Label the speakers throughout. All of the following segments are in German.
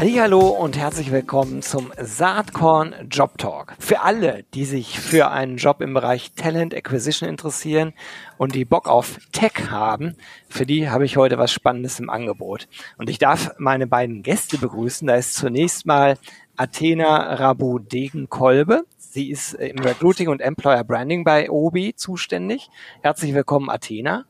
Speaker 1: Hallo und herzlich willkommen zum Saatkorn Job Talk. Für alle, die sich für einen Job im Bereich Talent Acquisition interessieren und die Bock auf Tech haben, für die habe ich heute was Spannendes im Angebot. Und ich darf meine beiden Gäste begrüßen. Da ist zunächst mal Athena Rabu-Degen-Kolbe. Sie ist im Recruiting und Employer Branding bei Obi zuständig. Herzlich willkommen, Athena.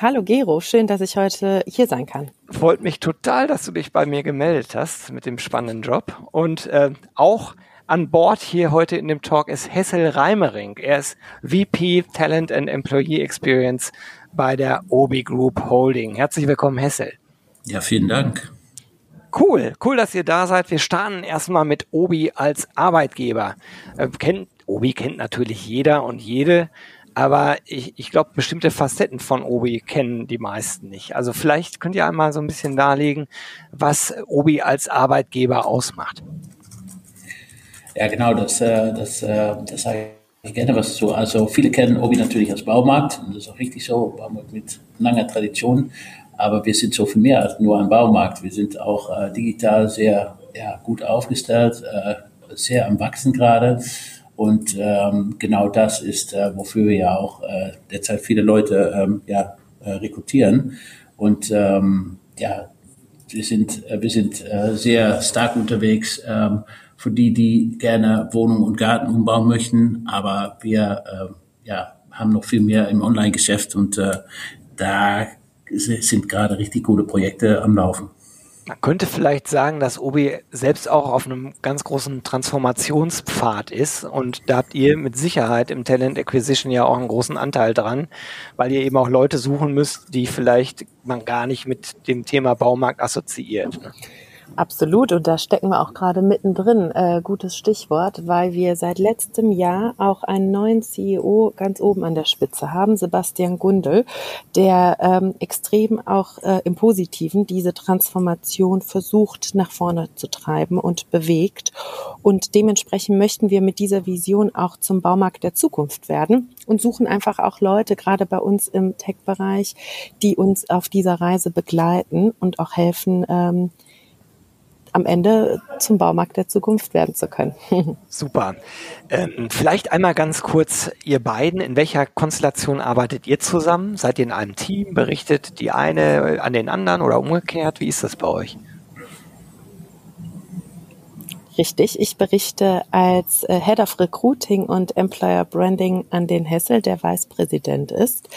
Speaker 2: Hallo Gero, schön, dass ich heute hier sein kann.
Speaker 1: Freut mich total, dass du dich bei mir gemeldet hast mit dem spannenden Job. Und äh, auch an Bord hier heute in dem Talk ist Hessel Reimering. Er ist VP Talent and Employee Experience bei der Obi Group Holding. Herzlich willkommen, Hessel.
Speaker 3: Ja, vielen Dank.
Speaker 1: Cool, cool, dass ihr da seid. Wir starten erstmal mit Obi als Arbeitgeber. Äh, kennt, Obi kennt natürlich jeder und jede. Aber ich, ich glaube, bestimmte Facetten von Obi kennen die meisten nicht. Also vielleicht könnt ihr einmal so ein bisschen darlegen, was Obi als Arbeitgeber ausmacht.
Speaker 3: Ja, genau, das, äh, das, äh, das sage ich gerne was zu. Also viele kennen Obi natürlich als Baumarkt und das ist auch richtig so, Baumarkt mit langer Tradition. Aber wir sind so viel mehr als nur ein Baumarkt. Wir sind auch äh, digital sehr ja, gut aufgestellt, sehr am Wachsen gerade. Und ähm, genau das ist, äh, wofür wir ja auch äh, derzeit viele Leute ähm, ja, äh, rekrutieren. Und ähm, ja, wir sind, äh, wir sind äh, sehr stark unterwegs ähm, für die, die gerne Wohnung und Garten umbauen möchten. Aber wir äh, ja, haben noch viel mehr im Online-Geschäft und äh, da sind gerade richtig gute Projekte am Laufen.
Speaker 1: Man könnte vielleicht sagen, dass Obi selbst auch auf einem ganz großen Transformationspfad ist und da habt ihr mit Sicherheit im Talent Acquisition ja auch einen großen Anteil dran, weil ihr eben auch Leute suchen müsst, die vielleicht man gar nicht mit dem Thema Baumarkt assoziiert. Ne?
Speaker 2: Absolut, und da stecken wir auch gerade mittendrin. Äh, gutes Stichwort, weil wir seit letztem Jahr auch einen neuen CEO ganz oben an der Spitze haben, Sebastian Gundel, der ähm, extrem auch äh, im Positiven diese Transformation versucht nach vorne zu treiben und bewegt. Und dementsprechend möchten wir mit dieser Vision auch zum Baumarkt der Zukunft werden und suchen einfach auch Leute, gerade bei uns im Tech-Bereich, die uns auf dieser Reise begleiten und auch helfen, ähm, am Ende zum Baumarkt der Zukunft werden zu können.
Speaker 1: Super. Ähm, vielleicht einmal ganz kurz, ihr beiden, in welcher Konstellation arbeitet ihr zusammen? Seid ihr in einem Team? Berichtet die eine an den anderen oder umgekehrt? Wie ist das bei euch?
Speaker 2: Richtig, ich berichte als äh, Head of Recruiting und Employer Branding an den Hessel, der Vice Präsident ist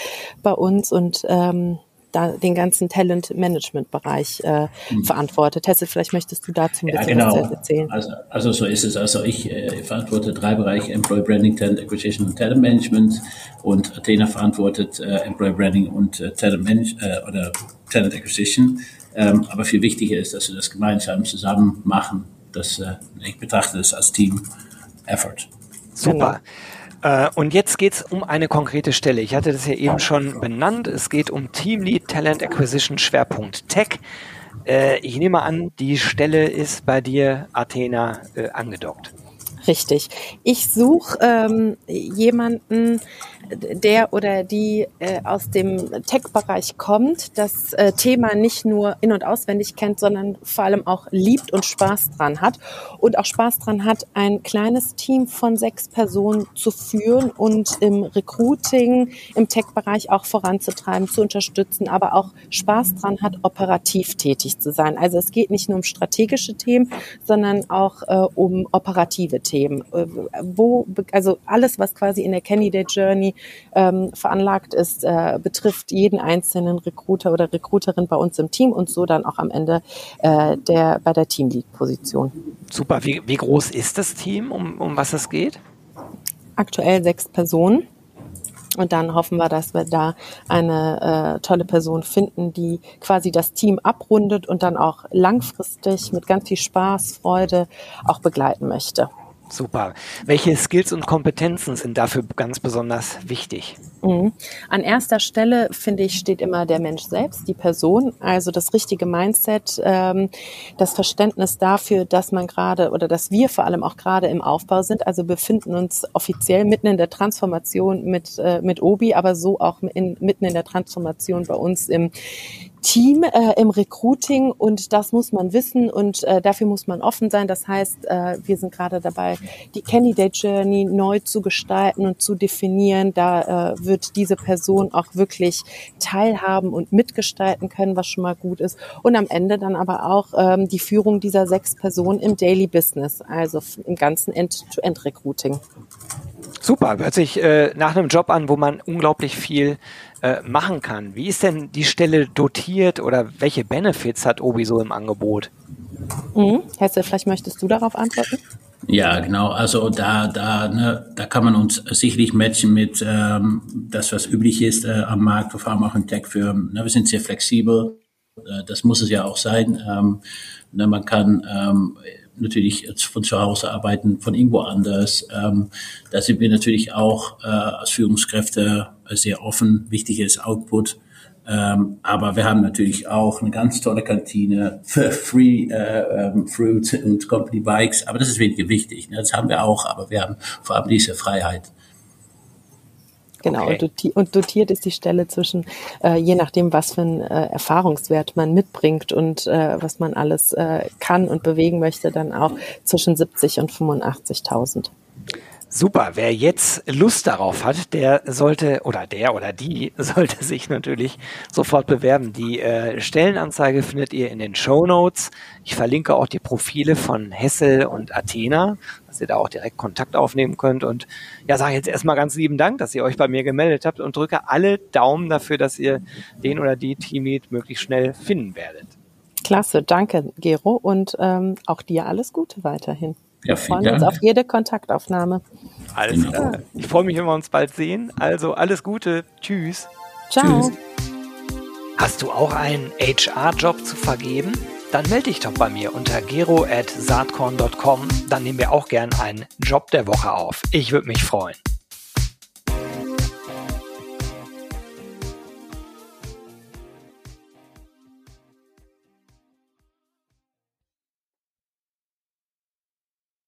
Speaker 2: bei uns und ähm, da den ganzen Talent-Management-Bereich äh, mhm. verantwortet. Hesse, vielleicht möchtest du dazu ein
Speaker 3: ja,
Speaker 2: bisschen
Speaker 3: genau.
Speaker 2: was erzählen.
Speaker 3: Also, also so ist es. Also ich äh, verantworte drei Bereiche, Employee Branding, Talent Acquisition und Talent Management und Athena verantwortet äh, Employee Branding und äh, Talent, Manage äh, oder Talent Acquisition. Ähm, aber viel wichtiger ist, dass wir das gemeinsam zusammen machen. Das, äh, ich betrachte es als Team-Effort.
Speaker 1: Super. Genau. Äh, und jetzt geht es um eine konkrete Stelle. Ich hatte das ja eben schon benannt. Es geht um Teamlead Talent Acquisition Schwerpunkt Tech. Äh, ich nehme an, die Stelle ist bei dir, Athena, äh, angedockt.
Speaker 2: Richtig. Ich suche ähm, jemanden, der oder die äh, aus dem Tech-Bereich kommt, das äh, Thema nicht nur in- und auswendig kennt, sondern vor allem auch liebt und Spaß dran hat und auch Spaß dran hat, ein kleines Team von sechs Personen zu führen und im Recruiting, im Tech-Bereich auch voranzutreiben, zu unterstützen, aber auch Spaß dran hat, operativ tätig zu sein. Also es geht nicht nur um strategische Themen, sondern auch äh, um operative Themen. Äh, wo, also alles, was quasi in der Candidate Journey ähm, veranlagt ist, äh, betrifft jeden einzelnen Recruiter oder Recruiterin bei uns im Team und so dann auch am Ende äh, der bei der Teamlead-Position.
Speaker 1: Super. Wie, wie groß ist das Team, um, um was es geht?
Speaker 2: Aktuell sechs Personen. Und dann hoffen wir, dass wir da eine äh, tolle Person finden, die quasi das Team abrundet und dann auch langfristig mit ganz viel Spaß, Freude auch begleiten möchte.
Speaker 1: Super. Welche Skills und Kompetenzen sind dafür ganz besonders wichtig?
Speaker 2: Mhm. An erster Stelle, finde ich, steht immer der Mensch selbst, die Person, also das richtige Mindset, ähm, das Verständnis dafür, dass man gerade oder dass wir vor allem auch gerade im Aufbau sind. Also befinden uns offiziell mitten in der Transformation mit, äh, mit Obi, aber so auch in, mitten in der Transformation bei uns im Team äh, im Recruiting und das muss man wissen und äh, dafür muss man offen sein. Das heißt, äh, wir sind gerade dabei, die Candidate Journey neu zu gestalten und zu definieren. Da äh, wird diese Person auch wirklich teilhaben und mitgestalten können, was schon mal gut ist. Und am Ende dann aber auch ähm, die Führung dieser sechs Personen im Daily Business, also im ganzen End-to-End-Recruiting.
Speaker 1: Super, hört sich äh, nach einem Job an, wo man unglaublich viel äh, machen kann. Wie ist denn die Stelle dotiert oder welche Benefits hat Obi so im Angebot?
Speaker 2: Mhm. Hesse, vielleicht möchtest du darauf antworten?
Speaker 3: Ja, genau. Also da, da, ne, da kann man uns sicherlich matchen mit ähm, das, was üblich ist äh, am Markt für Pharma und Tech-Firmen. Ne, wir sind sehr flexibel. Äh, das muss es ja auch sein. Ähm, ne, man kann ähm, natürlich von zu Hause arbeiten, von irgendwo anders. Ähm, da sind wir natürlich auch äh, als Führungskräfte sehr offen. Wichtig ist Output. Ähm, aber wir haben natürlich auch eine ganz tolle Kantine für Free äh, ähm, Fruit und Company Bikes. Aber das ist weniger wichtig. Ne? Das haben wir auch, aber wir haben vor allem diese Freiheit.
Speaker 2: Genau, okay. und, dotiert, und, dotiert ist die Stelle zwischen, äh, je nachdem, was für einen äh, Erfahrungswert man mitbringt und äh, was man alles äh, kann und bewegen möchte, dann auch zwischen 70 und 85.000.
Speaker 1: Super, wer jetzt Lust darauf hat, der sollte oder der oder die sollte sich natürlich sofort bewerben. Die äh, Stellenanzeige findet ihr in den Show Notes. Ich verlinke auch die Profile von Hessel und Athena, dass ihr da auch direkt Kontakt aufnehmen könnt. Und ja, sage jetzt erstmal ganz lieben Dank, dass ihr euch bei mir gemeldet habt und drücke alle Daumen dafür, dass ihr den oder die Teamlead möglichst schnell finden werdet.
Speaker 2: Klasse, danke, Gero, und ähm, auch dir alles Gute weiterhin.
Speaker 3: Ja,
Speaker 2: Wir freuen uns auf jede Kontaktaufnahme.
Speaker 1: Alles genau. klar. Ich freue mich, wenn wir uns bald sehen. Also alles Gute. Tschüss.
Speaker 2: Ciao.
Speaker 1: Tschüss. Hast du auch einen HR-Job zu vergeben? Dann melde dich doch bei mir unter gero.saatkorn.com. Dann nehmen wir auch gern einen Job der Woche auf. Ich würde mich freuen.